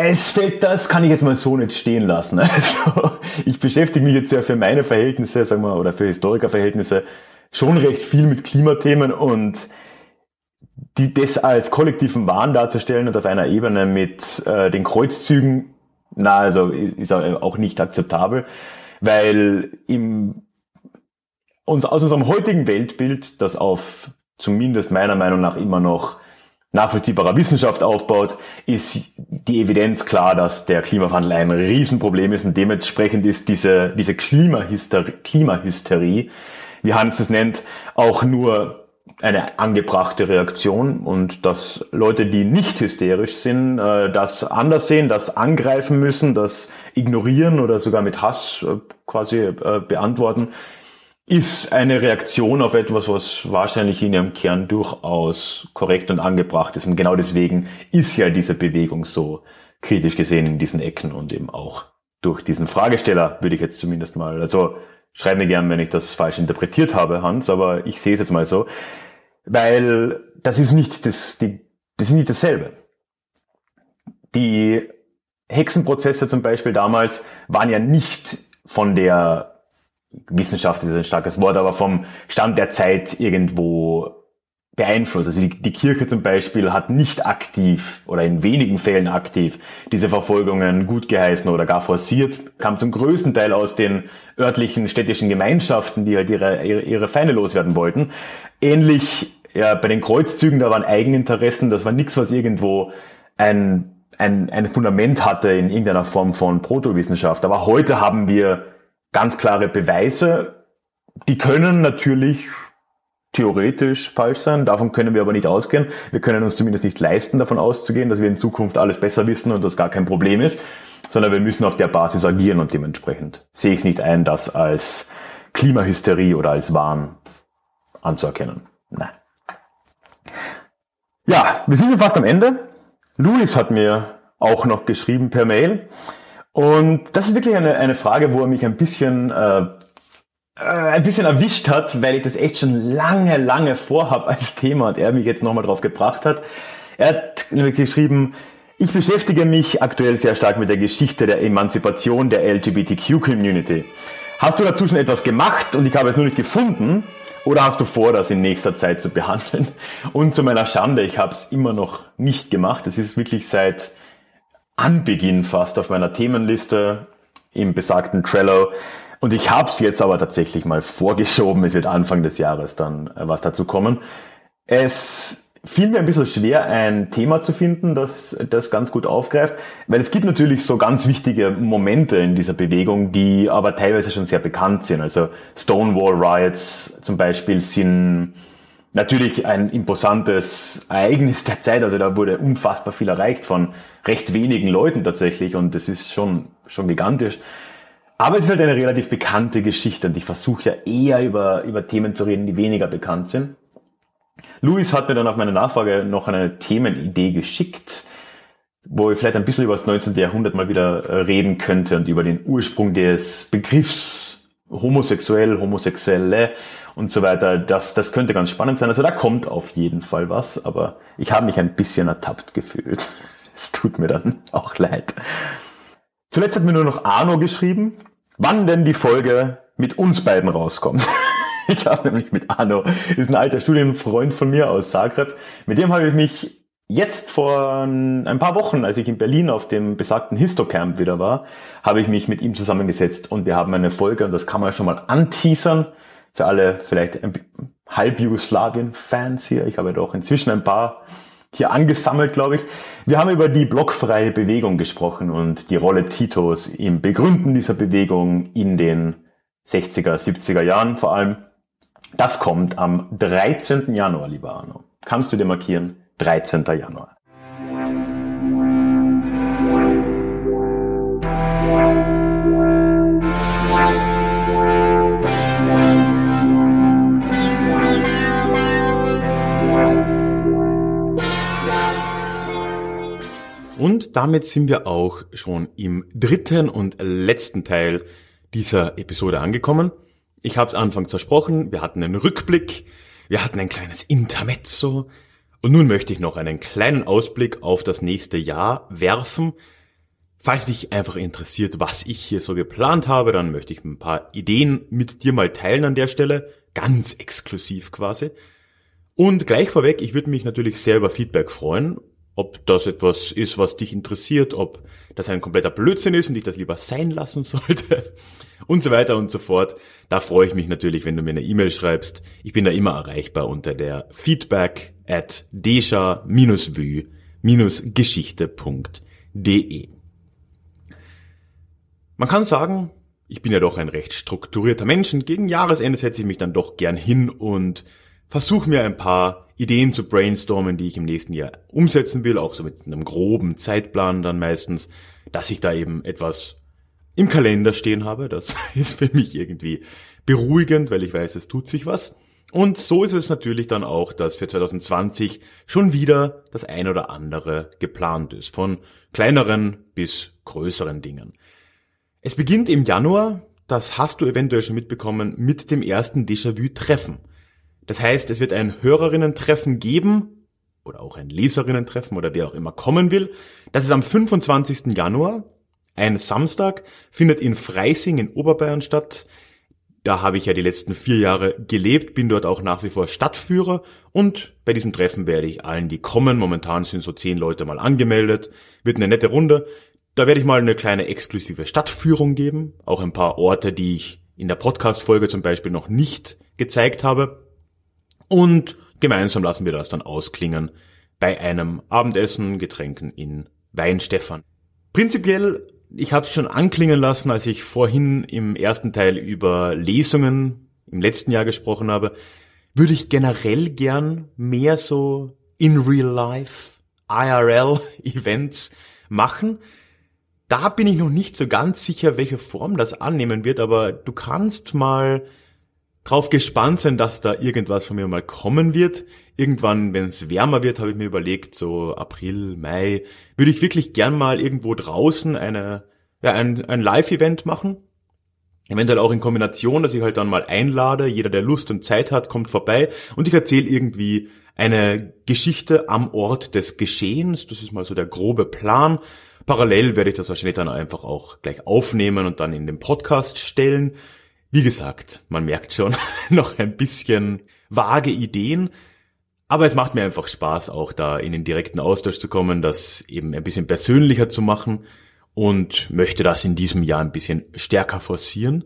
Es fällt, das kann ich jetzt mal so nicht stehen lassen. Also, ich beschäftige mich jetzt ja für meine Verhältnisse, sagen wir, oder für Historikerverhältnisse schon recht viel mit Klimathemen und die das als kollektiven Wahn darzustellen und auf einer Ebene mit äh, den Kreuzzügen na, also ist auch nicht akzeptabel, weil im, uns, aus unserem heutigen Weltbild, das auf zumindest meiner Meinung nach immer noch nachvollziehbarer Wissenschaft aufbaut, ist die Evidenz klar, dass der Klimawandel ein Riesenproblem ist und dementsprechend ist diese, diese Klimahysterie, Klimahysterie, wie Hans es nennt, auch nur eine angebrachte Reaktion. Und dass Leute, die nicht hysterisch sind, äh, das anders sehen, das angreifen müssen, das ignorieren oder sogar mit Hass äh, quasi äh, beantworten, ist eine Reaktion auf etwas, was wahrscheinlich in ihrem Kern durchaus korrekt und angebracht ist. Und genau deswegen ist ja diese Bewegung so kritisch gesehen in diesen Ecken und eben auch durch diesen Fragesteller, würde ich jetzt zumindest mal, also schreib mir gern, wenn ich das falsch interpretiert habe, Hans, aber ich sehe es jetzt mal so weil das ist nicht das, die, das ist nicht dasselbe. Die Hexenprozesse zum Beispiel damals waren ja nicht von der Wissenschaft ist ein starkes Wort, aber vom Stand der Zeit irgendwo beeinflusst. Also die, die, Kirche zum Beispiel hat nicht aktiv oder in wenigen Fällen aktiv diese Verfolgungen gut geheißen oder gar forciert, kam zum größten Teil aus den örtlichen städtischen Gemeinschaften, die halt ihre, ihre, ihre Feinde loswerden wollten. Ähnlich ja, bei den Kreuzzügen, da waren Eigeninteressen, das war nichts, was irgendwo ein, ein, ein Fundament hatte in irgendeiner Form von Protowissenschaft. Aber heute haben wir ganz klare Beweise, die können natürlich theoretisch falsch sein. Davon können wir aber nicht ausgehen. Wir können uns zumindest nicht leisten, davon auszugehen, dass wir in Zukunft alles besser wissen und das gar kein Problem ist, sondern wir müssen auf der Basis agieren und dementsprechend sehe ich es nicht ein, das als Klimahysterie oder als Wahn anzuerkennen. Nein. Ja, wir sind fast am Ende. Luis hat mir auch noch geschrieben per Mail. Und das ist wirklich eine, eine Frage, wo er mich ein bisschen äh, äh, ein bisschen erwischt hat, weil ich das echt schon lange, lange vorhab als Thema und er mich jetzt nochmal drauf gebracht hat. Er hat nämlich geschrieben, ich beschäftige mich aktuell sehr stark mit der Geschichte der Emanzipation der LGBTQ-Community. Hast du dazu schon etwas gemacht und ich habe es nur nicht gefunden? Oder hast du vor, das in nächster Zeit zu behandeln? Und zu meiner Schande, ich habe es immer noch nicht gemacht. Es ist wirklich seit Anbeginn fast auf meiner Themenliste im besagten Trello. Und ich habe es jetzt aber tatsächlich mal vorgeschoben. Es wird Anfang des Jahres dann äh, was dazu kommen. Es fiel mir ein bisschen schwer, ein Thema zu finden, das das ganz gut aufgreift, weil es gibt natürlich so ganz wichtige Momente in dieser Bewegung, die aber teilweise schon sehr bekannt sind. Also Stonewall Riots zum Beispiel sind natürlich ein imposantes Ereignis der Zeit. Also da wurde unfassbar viel erreicht von recht wenigen Leuten tatsächlich und das ist schon, schon gigantisch. Aber es ist halt eine relativ bekannte Geschichte und ich versuche ja eher über, über Themen zu reden, die weniger bekannt sind. Luis hat mir dann auf meine Nachfrage noch eine Themenidee geschickt, wo ich vielleicht ein bisschen über das 19. Jahrhundert mal wieder äh, reden könnte und über den Ursprung des Begriffs homosexuell, homosexuelle und so weiter. Das, das könnte ganz spannend sein. Also da kommt auf jeden Fall was, aber ich habe mich ein bisschen ertappt gefühlt. Es tut mir dann auch leid. Zuletzt hat mir nur noch Arno geschrieben, wann denn die Folge mit uns beiden rauskommt. Ich habe nämlich mit Arno, ist ein alter Studienfreund von mir aus Zagreb. Mit dem habe ich mich jetzt vor ein paar Wochen, als ich in Berlin auf dem besagten Histocamp wieder war, habe ich mich mit ihm zusammengesetzt und wir haben eine Folge, und das kann man schon mal anteasern, für alle vielleicht halb Jugoslawien-Fans hier. Ich habe doch inzwischen ein paar hier angesammelt, glaube ich. Wir haben über die blockfreie Bewegung gesprochen und die Rolle Titos im Begründen dieser Bewegung in den 60er, 70er Jahren vor allem. Das kommt am 13. Januar, lieber Arno. Kannst du dir markieren? 13. Januar. Und damit sind wir auch schon im dritten und letzten Teil dieser Episode angekommen. Ich habe es anfangs versprochen, wir hatten einen Rückblick, wir hatten ein kleines Intermezzo und nun möchte ich noch einen kleinen Ausblick auf das nächste Jahr werfen. Falls dich einfach interessiert, was ich hier so geplant habe, dann möchte ich ein paar Ideen mit dir mal teilen an der Stelle, ganz exklusiv quasi. Und gleich vorweg, ich würde mich natürlich sehr über Feedback freuen ob das etwas ist, was dich interessiert, ob das ein kompletter Blödsinn ist und ich das lieber sein lassen sollte und so weiter und so fort. Da freue ich mich natürlich, wenn du mir eine E-Mail schreibst. Ich bin da immer erreichbar unter der feedback at descha-vue-geschichte.de. Man kann sagen, ich bin ja doch ein recht strukturierter Mensch und gegen Jahresende setze ich mich dann doch gern hin und versuche mir ein paar Ideen zu brainstormen, die ich im nächsten Jahr umsetzen will, auch so mit einem groben Zeitplan dann meistens, dass ich da eben etwas im Kalender stehen habe. Das ist für mich irgendwie beruhigend, weil ich weiß, es tut sich was. Und so ist es natürlich dann auch, dass für 2020 schon wieder das ein oder andere geplant ist, von kleineren bis größeren Dingen. Es beginnt im Januar, das hast du eventuell schon mitbekommen, mit dem ersten Déjà-vu-Treffen. Das heißt, es wird ein Hörerinnen-Treffen geben oder auch ein Leserinnen-Treffen oder wer auch immer kommen will. Das ist am 25. Januar, ein Samstag, findet in Freising in Oberbayern statt. Da habe ich ja die letzten vier Jahre gelebt, bin dort auch nach wie vor Stadtführer und bei diesem Treffen werde ich allen, die kommen, momentan sind so zehn Leute mal angemeldet, wird eine nette Runde. Da werde ich mal eine kleine exklusive Stadtführung geben, auch ein paar Orte, die ich in der Podcast-Folge zum Beispiel noch nicht gezeigt habe. Und gemeinsam lassen wir das dann ausklingen bei einem Abendessen, Getränken in Weinstefan. Prinzipiell, ich habe es schon anklingen lassen, als ich vorhin im ersten Teil über Lesungen im letzten Jahr gesprochen habe, würde ich generell gern mehr so in real life IRL Events machen. Da bin ich noch nicht so ganz sicher, welche Form das annehmen wird, aber du kannst mal drauf gespannt sein, dass da irgendwas von mir mal kommen wird. Irgendwann, wenn es wärmer wird, habe ich mir überlegt, so April, Mai, würde ich wirklich gern mal irgendwo draußen eine, ja, ein, ein Live-Event machen. Eventuell auch in Kombination, dass ich halt dann mal einlade, jeder, der Lust und Zeit hat, kommt vorbei und ich erzähle irgendwie eine Geschichte am Ort des Geschehens. Das ist mal so der grobe Plan. Parallel werde ich das wahrscheinlich dann einfach auch gleich aufnehmen und dann in den Podcast stellen. Wie gesagt, man merkt schon noch ein bisschen vage Ideen, aber es macht mir einfach Spaß, auch da in den direkten Austausch zu kommen, das eben ein bisschen persönlicher zu machen und möchte das in diesem Jahr ein bisschen stärker forcieren.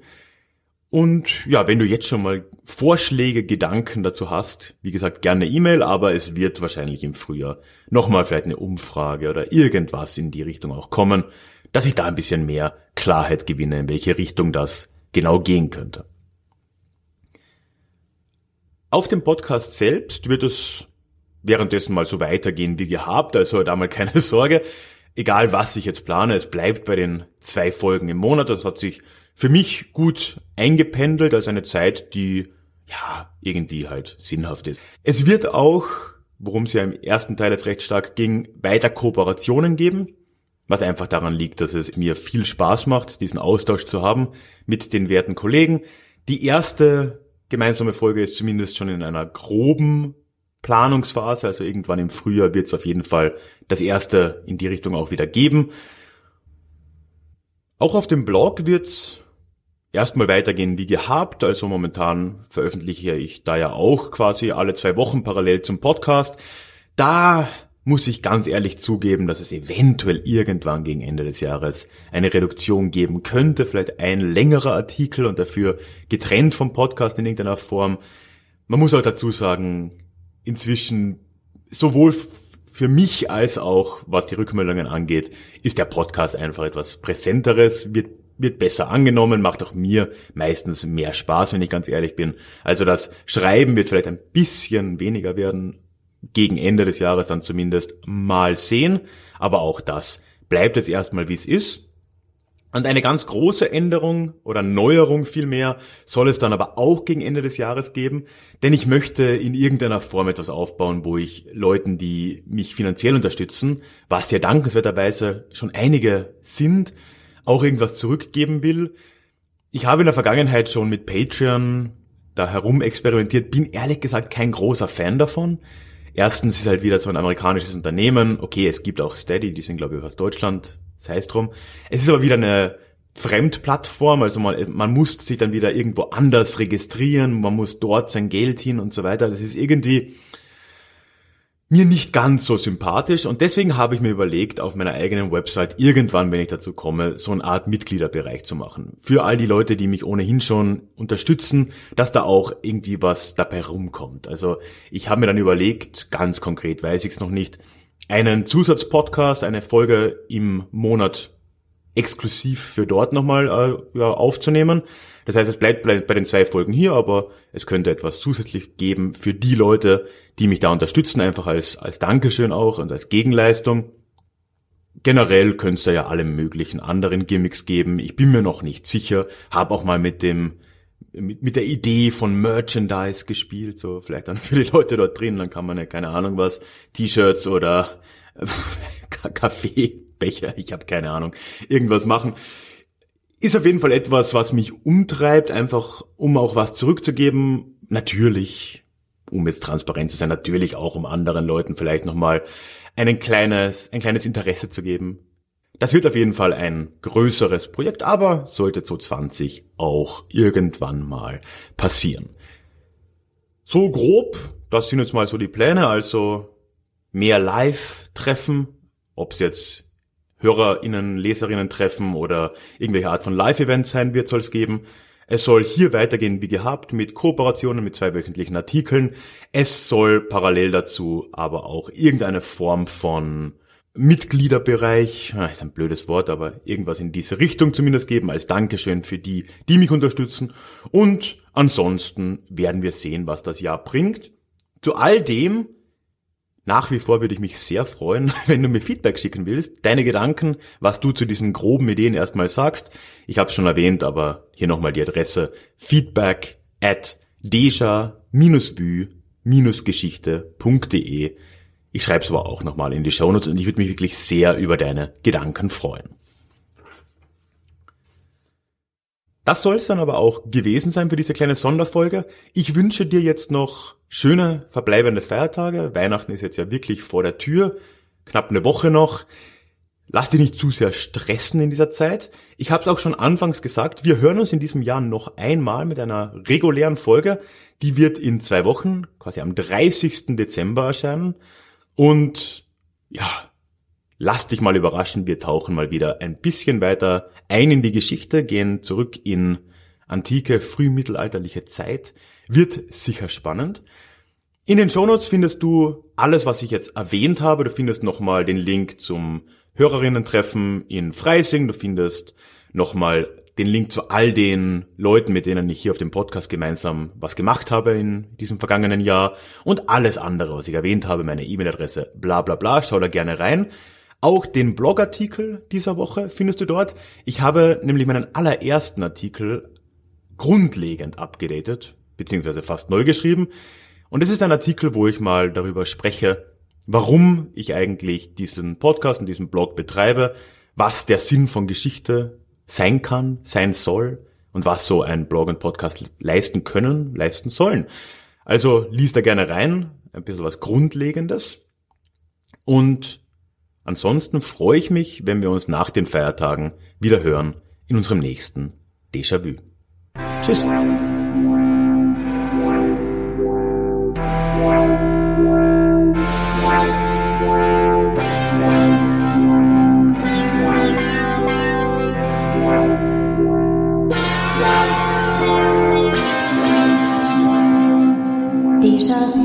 Und ja, wenn du jetzt schon mal Vorschläge, Gedanken dazu hast, wie gesagt, gerne E-Mail, aber es wird wahrscheinlich im Frühjahr nochmal vielleicht eine Umfrage oder irgendwas in die Richtung auch kommen, dass ich da ein bisschen mehr Klarheit gewinne, in welche Richtung das genau gehen könnte. Auf dem Podcast selbst wird es währenddessen mal so weitergehen wie gehabt, also da mal keine Sorge. Egal was ich jetzt plane, es bleibt bei den zwei Folgen im Monat. Das hat sich für mich gut eingependelt als eine Zeit, die ja irgendwie halt sinnhaft ist. Es wird auch, worum es ja im ersten Teil jetzt recht stark ging, weiter Kooperationen geben. Was einfach daran liegt, dass es mir viel Spaß macht, diesen Austausch zu haben mit den werten Kollegen. Die erste gemeinsame Folge ist zumindest schon in einer groben Planungsphase, also irgendwann im Frühjahr wird es auf jeden Fall das erste in die Richtung auch wieder geben. Auch auf dem Blog wird erstmal weitergehen wie gehabt, also momentan veröffentliche ich da ja auch quasi alle zwei Wochen parallel zum Podcast. Da muss ich ganz ehrlich zugeben, dass es eventuell irgendwann gegen Ende des Jahres eine Reduktion geben könnte, vielleicht ein längerer Artikel und dafür getrennt vom Podcast in irgendeiner Form. Man muss auch dazu sagen, inzwischen sowohl für mich als auch, was die Rückmeldungen angeht, ist der Podcast einfach etwas präsenteres, wird, wird besser angenommen, macht auch mir meistens mehr Spaß, wenn ich ganz ehrlich bin. Also das Schreiben wird vielleicht ein bisschen weniger werden, gegen Ende des Jahres dann zumindest mal sehen. Aber auch das bleibt jetzt erstmal wie es ist. Und eine ganz große Änderung oder Neuerung vielmehr soll es dann aber auch gegen Ende des Jahres geben, denn ich möchte in irgendeiner Form etwas aufbauen, wo ich Leuten, die mich finanziell unterstützen, was ja dankenswerterweise schon einige sind, auch irgendwas zurückgeben will. Ich habe in der Vergangenheit schon mit Patreon da herum experimentiert, bin ehrlich gesagt kein großer Fan davon. Erstens ist halt wieder so ein amerikanisches Unternehmen. Okay, es gibt auch Steady, die sind glaube ich aus Deutschland, sei es drum. Es ist aber wieder eine Fremdplattform, also man, man muss sich dann wieder irgendwo anders registrieren, man muss dort sein Geld hin und so weiter. Das ist irgendwie, mir nicht ganz so sympathisch und deswegen habe ich mir überlegt, auf meiner eigenen Website irgendwann, wenn ich dazu komme, so eine Art Mitgliederbereich zu machen. Für all die Leute, die mich ohnehin schon unterstützen, dass da auch irgendwie was dabei rumkommt. Also ich habe mir dann überlegt, ganz konkret weiß ich es noch nicht, einen Zusatzpodcast, eine Folge im Monat exklusiv für dort nochmal äh, ja, aufzunehmen. Das heißt, es bleibt bei den zwei Folgen hier, aber es könnte etwas zusätzlich geben für die Leute, die mich da unterstützen, einfach als, als Dankeschön auch und als Gegenleistung. Generell könnte es da ja alle möglichen anderen Gimmicks geben. Ich bin mir noch nicht sicher, habe auch mal mit dem mit, mit der Idee von Merchandise gespielt, so vielleicht dann für die Leute dort drin, dann kann man ja keine Ahnung was, T-Shirts oder Kaffeebecher, ich habe keine Ahnung, irgendwas machen. Ist auf jeden Fall etwas, was mich umtreibt, einfach um auch was zurückzugeben. Natürlich, um jetzt transparent zu sein, natürlich auch um anderen Leuten vielleicht nochmal ein kleines, ein kleines Interesse zu geben. Das wird auf jeden Fall ein größeres Projekt, aber sollte 2020 auch irgendwann mal passieren. So grob, das sind jetzt mal so die Pläne, also mehr Live-Treffen, ob es jetzt HörerInnen, LeserInnen treffen oder irgendwelche Art von Live-Events sein wird, soll es geben. Es soll hier weitergehen wie gehabt mit Kooperationen mit zwei wöchentlichen Artikeln. Es soll parallel dazu aber auch irgendeine Form von Mitgliederbereich, ist ein blödes Wort, aber irgendwas in diese Richtung zumindest geben als Dankeschön für die, die mich unterstützen. Und ansonsten werden wir sehen, was das Jahr bringt. Zu all dem nach wie vor würde ich mich sehr freuen, wenn du mir Feedback schicken willst, deine Gedanken, was du zu diesen groben Ideen erstmal sagst. Ich habe es schon erwähnt, aber hier nochmal die Adresse feedback at deja-vue-geschichte.de. Ich schreibe es aber auch nochmal in die Shownotes und ich würde mich wirklich sehr über deine Gedanken freuen. Das soll es dann aber auch gewesen sein für diese kleine Sonderfolge. Ich wünsche dir jetzt noch schöne verbleibende Feiertage. Weihnachten ist jetzt ja wirklich vor der Tür. Knapp eine Woche noch. Lass dich nicht zu sehr stressen in dieser Zeit. Ich habe es auch schon anfangs gesagt, wir hören uns in diesem Jahr noch einmal mit einer regulären Folge. Die wird in zwei Wochen, quasi am 30. Dezember erscheinen. Und ja, Lass dich mal überraschen, wir tauchen mal wieder ein bisschen weiter ein in die Geschichte, gehen zurück in antike, frühmittelalterliche Zeit. Wird sicher spannend. In den Shownotes findest du alles, was ich jetzt erwähnt habe. Du findest nochmal den Link zum Hörerinnen-Treffen in Freising. Du findest nochmal den Link zu all den Leuten, mit denen ich hier auf dem Podcast gemeinsam was gemacht habe in diesem vergangenen Jahr und alles andere, was ich erwähnt habe, meine E-Mail-Adresse, bla bla bla, schau da gerne rein. Auch den Blogartikel dieser Woche findest du dort. Ich habe nämlich meinen allerersten Artikel grundlegend abgedatet, beziehungsweise fast neu geschrieben. Und es ist ein Artikel, wo ich mal darüber spreche, warum ich eigentlich diesen Podcast und diesen Blog betreibe, was der Sinn von Geschichte sein kann, sein soll und was so ein Blog und Podcast leisten können, leisten sollen. Also lies da gerne rein, ein bisschen was Grundlegendes. Und ansonsten freue ich mich, wenn wir uns nach den Feiertagen wieder hören in unserem nächsten Déjà-vu. Tschüss. Déjà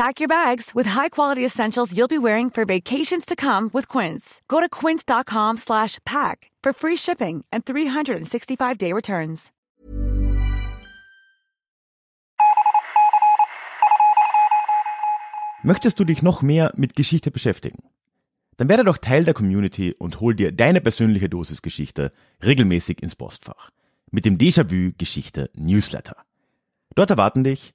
Pack your bags with high-quality essentials you'll be wearing for vacations to come with Quince. Go to quince.com/pack for free shipping and 365-day returns. Möchtest du dich noch mehr mit Geschichte beschäftigen? Dann werde doch Teil der Community und hol dir deine persönliche Dosis Geschichte regelmäßig ins Postfach mit dem Déjà-vu Geschichte Newsletter. Dort erwarten dich